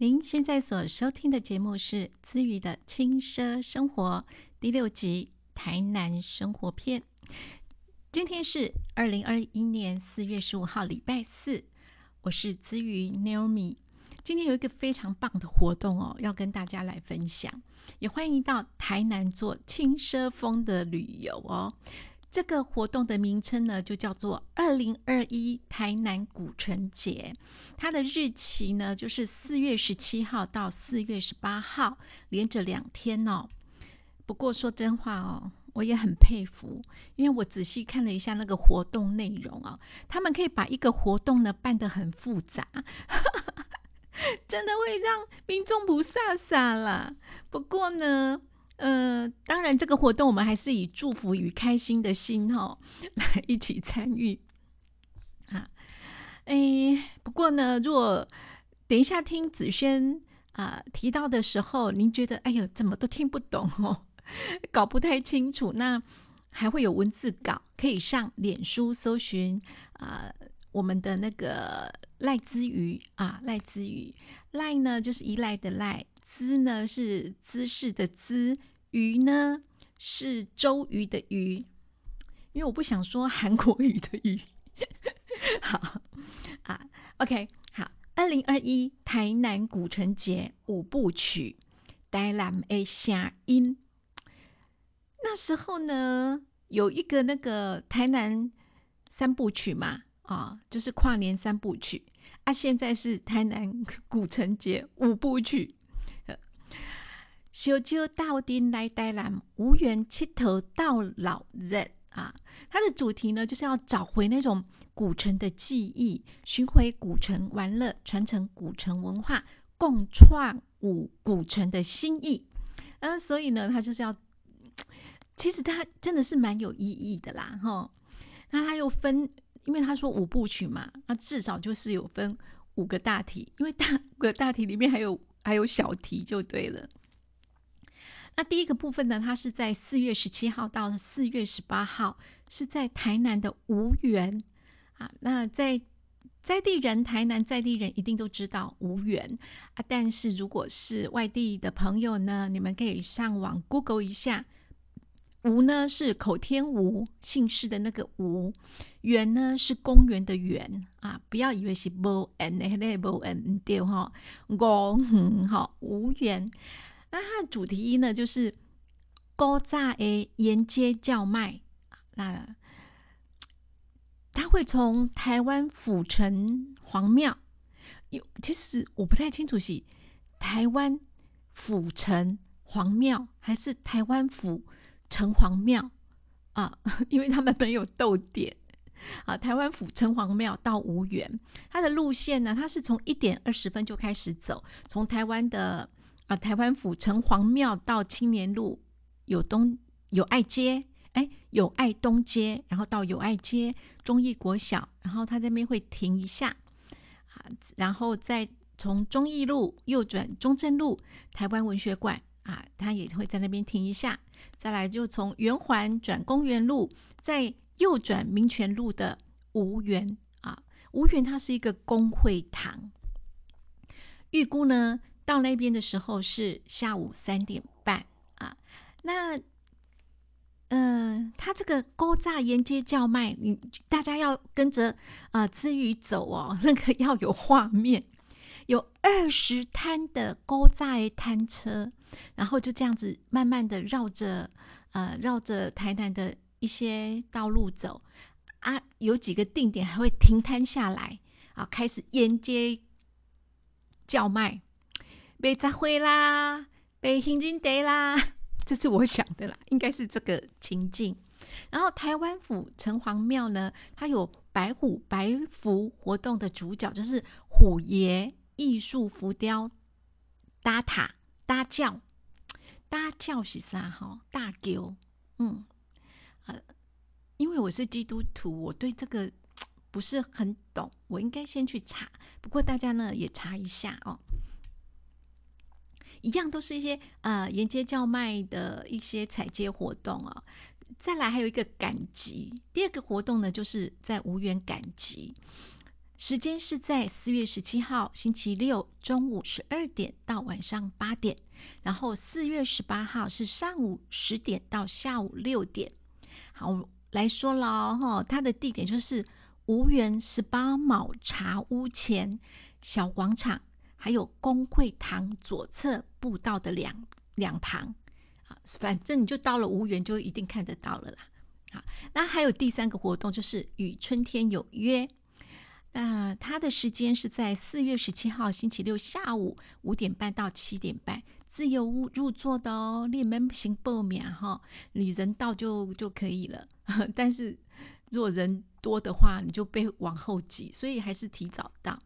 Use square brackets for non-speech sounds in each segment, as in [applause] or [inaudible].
您现在所收听的节目是资瑜的轻奢生活第六集《台南生活篇》。今天是二零二一年四月十五号，礼拜四。我是资瑜 Naomi。今天有一个非常棒的活动哦，要跟大家来分享。也欢迎到台南做轻奢风的旅游哦。这个活动的名称呢，就叫做二零二一台南古城节。它的日期呢，就是四月十七号到四月十八号，连着两天哦。不过说真话哦，我也很佩服，因为我仔细看了一下那个活动内容啊，他们可以把一个活动呢办得很复杂，[laughs] 真的会让民众不飒飒啦。不过呢。呃，当然，这个活动我们还是以祝福与开心的心哈来一起参与啊。哎，不过呢，如果等一下听子轩啊提到的时候，您觉得哎呦怎么都听不懂哦，搞不太清楚，那还会有文字稿，可以上脸书搜寻啊，我们的那个赖之鱼啊，赖之鱼，赖呢就是依赖的赖。姿呢是姿势的姿，鱼呢是周瑜的鱼，因为我不想说韩国语的语。[laughs] 好啊，OK，好，二零二一台南古城节五部曲，台南的声音。那时候呢，有一个那个台南三部曲嘛，啊，就是跨年三部曲啊，现在是台南 [laughs] 古城节五部曲。小酒到丁来台南，无缘七头到老人啊！它的主题呢，就是要找回那种古城的记忆，寻回古城玩乐，传承古城文化，共创五古城的新意。嗯，所以呢，它就是要，其实它真的是蛮有意义的啦，哈。那它又分，因为他说五部曲嘛，那至少就是有分五个大题，因为大五个大题里面还有还有小题，就对了。那第一个部分呢，它是在四月十七号到四月十八号，是在台南的吴园啊。那在在地人，台南在地人一定都知道吴园啊。但是如果是外地的朋友呢，你们可以上网 Google 一下，吴呢是口天吴姓氏的那个吴，园呢是公园的园啊。不要以为是 b n 那个 b n 对哈，公好吴园。那它的主题一呢，就是高炸诶沿街叫卖。那它会从台湾府城隍庙，有其实我不太清楚是台湾府城隍庙还是台湾府城隍庙啊，[laughs] 因为他们没有逗点 [laughs] 啊。台湾府城隍庙到无缘，它的路线呢，它是从一点二十分就开始走，从台湾的。啊，台湾府城隍庙到青年路有东有爱街，哎，有爱东街，然后到有爱街中义国小，然后他这边会停一下，啊，然后再从中义路右转中正路台湾文学馆，啊，他也会在那边停一下，再来就从圆环转公园路，再右转民权路的吴园，啊，吴园它是一个公会堂，预估呢。到那边的时候是下午三点半啊，那，嗯，他这个勾炸沿街叫卖，你大家要跟着啊之余走哦，那个要有画面，有二十摊的勾炸摊车，然后就这样子慢慢的绕着呃绕着台南的一些道路走啊，有几个定点还会停摊下来啊，开始沿街叫卖。被砸毁啦，被行军得啦，[laughs] 这是我想的啦，应该是这个情境。然后台湾府城隍庙呢，它有白虎白符活动的主角就是虎爷艺术浮雕搭塔搭轿搭轿是啥哈？大丢嗯呃，因为我是基督徒，我对这个不是很懂，我应该先去查。不过大家呢也查一下哦。一样都是一些呃沿街叫卖的一些采街活动啊，再来还有一个赶集，第二个活动呢就是在无缘赶集，时间是在四月十七号星期六中午十二点到晚上八点，然后四月十八号是上午十点到下午六点。好，来说了哈，它的地点就是无缘十八卯茶屋前小广场，还有公会堂左侧步道的两两旁。啊，反正你就到了无缘，就一定看得到了啦。好，那还有第三个活动就是与春天有约。那它的时间是在四月十七号星期六下午五点半到七点半，自由入座的哦，你们行报名哈，你人到就就可以了。[laughs] 但是如果人多的话，你就被往后挤，所以还是提早到。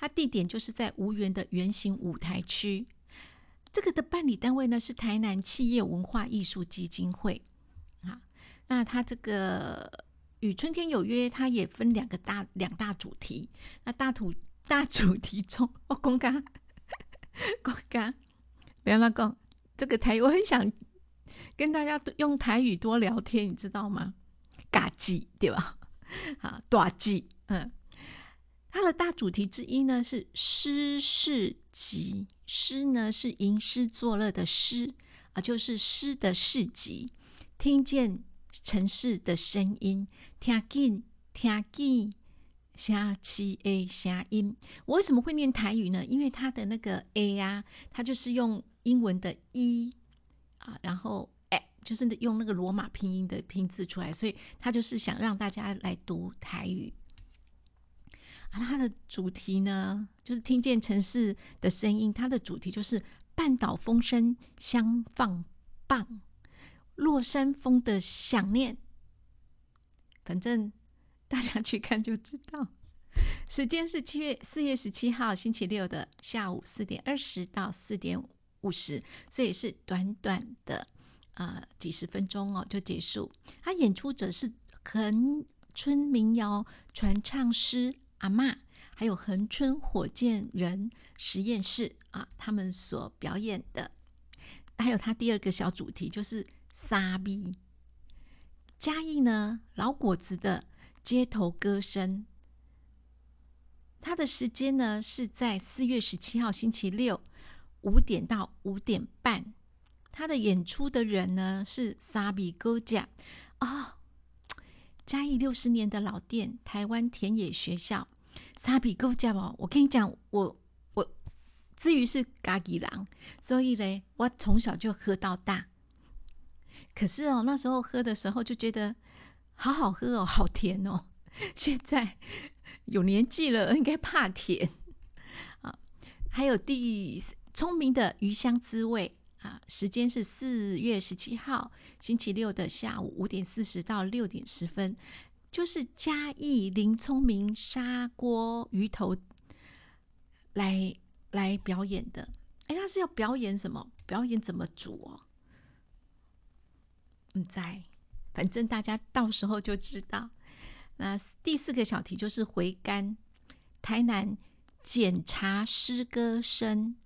它地点就是在无缘的圆形舞台区，这个的办理单位呢是台南企业文化艺术基金会啊。那它这个。与春天有约，它也分两个大两大主题。那大图大主题中，哦，公干公干，不要乱讲。这个台，我很想跟大家用台语多聊天，你知道吗？嘎记对吧？好，[laughs] 大记，嗯，它的大主题之一呢是诗市集，诗呢是吟诗作乐的诗啊，就是诗的市集，听见。城市的声音，听见听见下期 A 声音。我为什么会念台语呢？因为它的那个 A 呀，它就是用英文的一啊，然后哎，就是用那个罗马拼音的拼字出来，所以他就是想让大家来读台语。啊，它的主题呢，就是听见城市的声音。它的主题就是半岛风声相放棒。落山风的想念，反正大家去看就知道。时间是七月四月十七号星期六的下午四点二十到四点五十，所以是短短的呃几十分钟哦就结束。他演出者是恒春民谣传唱师阿妈，还有恒春火箭人实验室啊，他们所表演的。还有他第二个小主题就是。沙逼嘉义呢？老果子的街头歌声，他的时间呢是在四月十七号星期六五点到五点半。他的演出的人呢是沙比哥甲啊，嘉义六十年的老店台湾田野学校沙比歌甲哦。我跟你讲，我我至于是嘎吉郎，所以嘞，我从小就喝到大。可是哦，那时候喝的时候就觉得好好喝哦，好甜哦。[laughs] 现在有年纪了，应该怕甜 [laughs] 啊。还有第聪明的鱼香滋味啊，时间是四月十七号星期六的下午五点四十到六点十分，就是嘉义林聪明砂锅鱼头来来表演的。哎，他是要表演什么？表演怎么煮哦？嗯，在，反正大家到时候就知道。那第四个小题就是回甘台南检查诗歌声。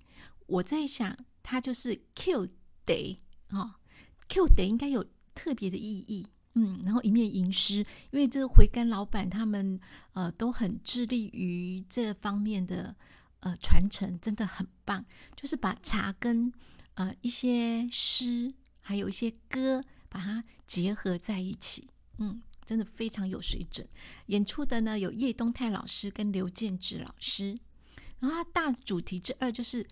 我在想，它就是 Q Day 哦，Q Day 应该有特别的意义。嗯，然后一面吟诗，因为这个回甘老板他们呃都很致力于这方面的呃传承，真的很棒。就是把茶跟呃一些诗，还有一些歌。把它结合在一起，嗯，真的非常有水准。演出的呢有叶东泰老师跟刘建志老师。然后它大主题之二就是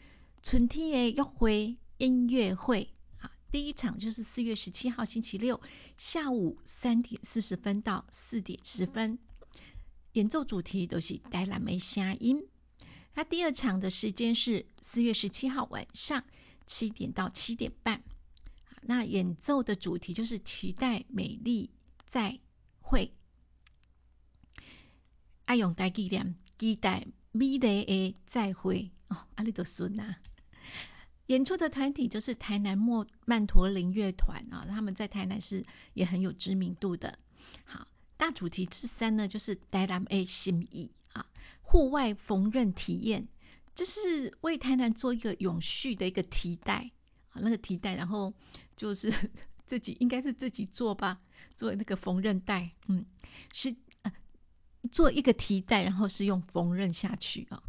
春天诶要回音乐会啊，第一场就是四月十七号星期六下午三点四十分到四点十分，演奏主题都是带蓝莓声音。那第二场的时间是四月十七号晚上七点到七点半。那演奏的主题就是期待美丽再会，爱用带纪念，期待美丽的再会哦，阿里都顺啊。演出的团体就是台南莫曼陀林乐团啊，他们在台南是也很有知名度的。好，大主题之三呢，就是台南 A 心意啊，户外缝纫体验，这是为台南做一个永续的一个替代啊，那个替代，然后。就是 [laughs] 自己应该是自己做吧，做那个缝纫带，嗯，是做一个提袋，然后是用缝纫下去啊。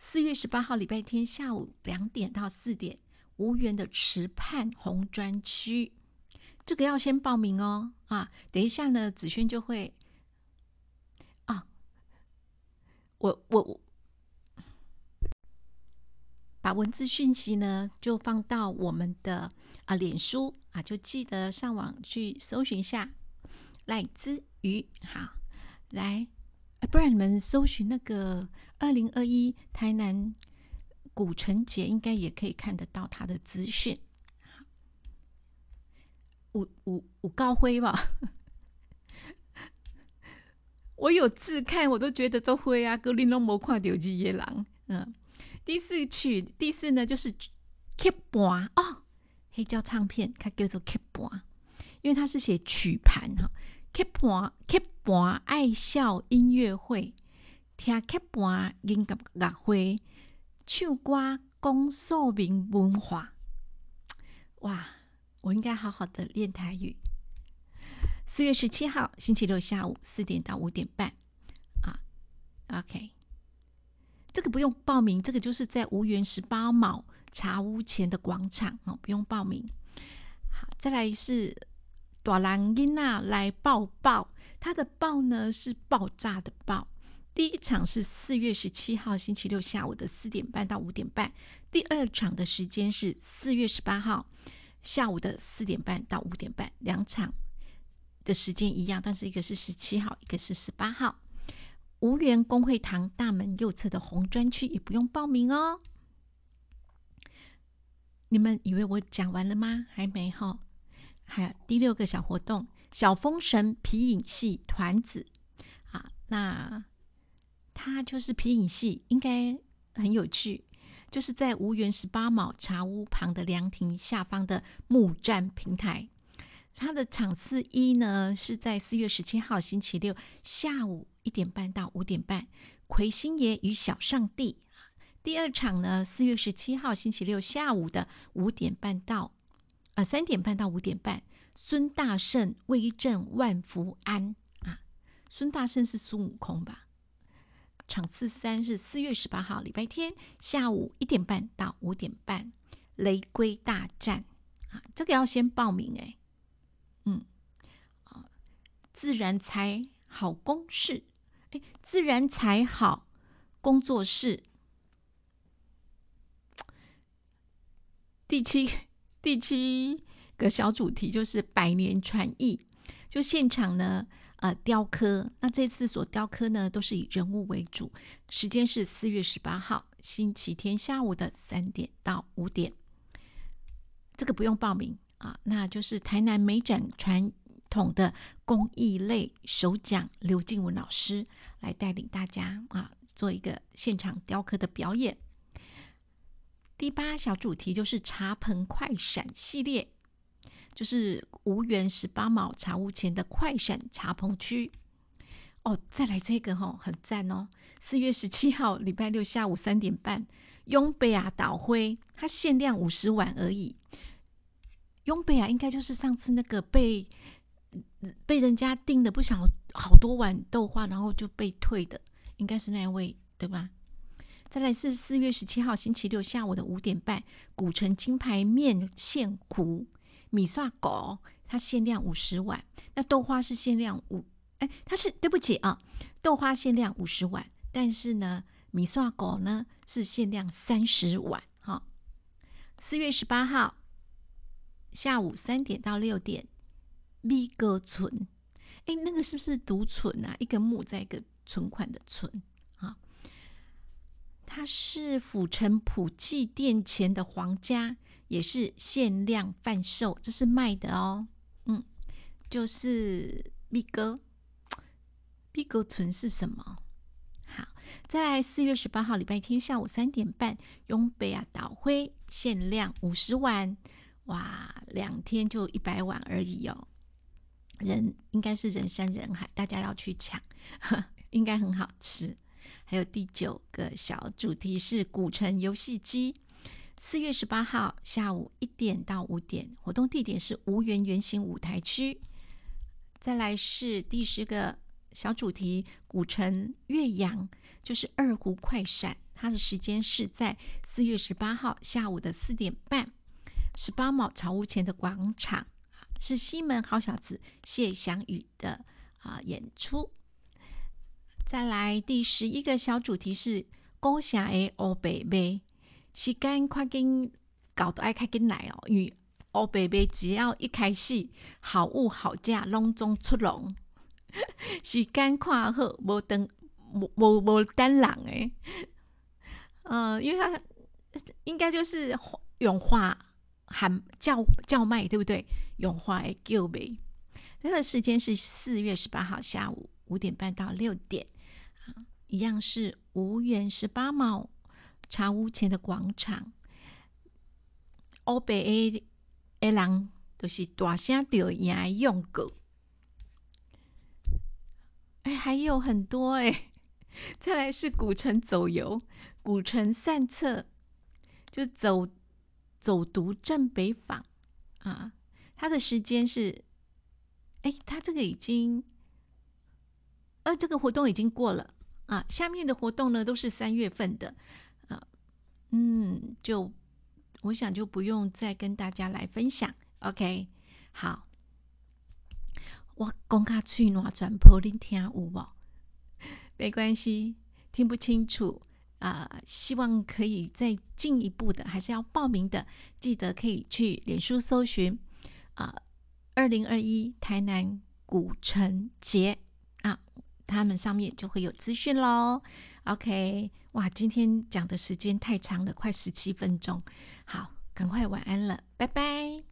四月十八号礼拜天下午两点到四点，无缘的池畔红砖区，这个要先报名哦啊！等一下呢，子轩就会啊，我我把文字讯息呢就放到我们的啊脸书啊，就记得上网去搜寻一下赖之鱼好来。不然你们搜寻那个二零二一台南古城节，应该也可以看得到他的资讯。五五五高辉吧，[laughs] 我有字看，我都觉得周辉啊，格林龙魔跨丢鸡野狼。嗯，第四曲第四呢就是 Keep 盘哦，黑胶唱片它叫做 Keep 盘，因为它是写曲盘哈。曲盘曲盘爱笑音乐会，听曲盘音乐乐会，唱歌讲说明文化。哇，我应该好好的练台语。四月十七号星期六下午四点到五点半啊，OK，这个不用报名，这个就是在无缘十八卯茶屋前的广场哦，不用报名。好，再来是。朵兰英娜来抱抱，她的抱呢是爆炸的爆。第一场是四月十七号星期六下午的四点半到五点半，第二场的时间是四月十八号下午的四点半到五点半，两场的时间一样，但是一个是十七号，一个是十八号。无缘公会堂大门右侧的红砖区也不用报名哦。你们以为我讲完了吗？还没哈。还有第六个小活动，小风神皮影戏团子啊，那它就是皮影戏，应该很有趣，就是在无缘十八卯茶屋旁的凉亭下方的木栈平台。它的场次一呢是在四月十七号星期六下午一点半到五点半，魁星爷与小上帝。第二场呢，四月十七号星期六下午的五点半到。啊，三点半到五点半，孙大圣威震万福庵啊，孙大圣是孙悟空吧？场次三是四月十八号礼拜天下午一点半到五点半，雷龟大战。啊，这个要先报名哎，嗯，啊，自然才好公式，哎，自然才好工作室，第七。第七个小主题就是百年传艺，就现场呢，呃，雕刻。那这次所雕刻呢，都是以人物为主。时间是四月十八号星期天下午的三点到五点。这个不用报名啊，那就是台南美展传统的工艺类首奖刘静文老师来带领大家啊，做一个现场雕刻的表演。第八小主题就是茶棚快闪系列，就是无缘十八毛茶屋前的快闪茶棚区。哦，再来这个哈，很赞哦！四月十七号礼拜六下午三点半，雍贝亚导灰，它限量五十碗而已。雍贝亚应该就是上次那个被被人家订了不少好多碗豆花，然后就被退的，应该是那位对吧？再来是四月十七号星期六下午的五点半，古城金牌面线糊米刷狗，它限量五十碗。那豆花是限量五，哎，它是对不起啊，豆花限量五十碗，但是呢，米刷狗呢是限量三十碗。哈，四月十八号下午三点到六点，米哥存，哎，那个是不是独存啊？一个木在一个存款的存啊。它是府城普济殿前的皇家，也是限量贩售，这是卖的哦。嗯，就是碧哥，碧哥存是什么？好，在四月十八号礼拜天下午三点半，永北啊岛灰限量五十碗，哇，两天就一百碗而已哦。人应该是人山人海，大家要去抢，[laughs] 应该很好吃。还有第九个小主题是古城游戏机，四月十八号下午一点到五点，活动地点是无缘圆形舞台区。再来是第十个小主题古城岳阳，就是二胡快闪，它的时间是在四月十八号下午的四点半，十八毛草屋前的广场，是西门好小子谢祥宇的啊演出。再来第十一个小主题是高峡的欧贝贝，时间快紧搞得爱快紧来哦，因为欧贝贝只要一开始，好物好价隆中出笼，[laughs] 时间快好，无等无无无等人诶。嗯，因为它应该就是永华喊叫叫卖，对不对？永华诶叫卖，它的时间是四月十八号下午五点半到六点。一样是五元十八毛，茶屋前的广场。欧北 A 的人都是大声叫赢用过。哎，还有很多哎。[laughs] 再来是古城走游，古城散策，就走走读镇北坊啊。它的时间是，哎，它这个已经，呃，这个活动已经过了。啊，下面的活动呢都是三月份的，嗯，就我想就不用再跟大家来分享，OK，好，我讲卡嘴暖转播，您听有无？没关系，听不清楚啊，希望可以再进一步的，还是要报名的，记得可以去脸书搜寻啊，二零二一台南古城节啊。他们上面就会有资讯喽。OK，哇，今天讲的时间太长了，快十七分钟。好，赶快晚安了，拜拜。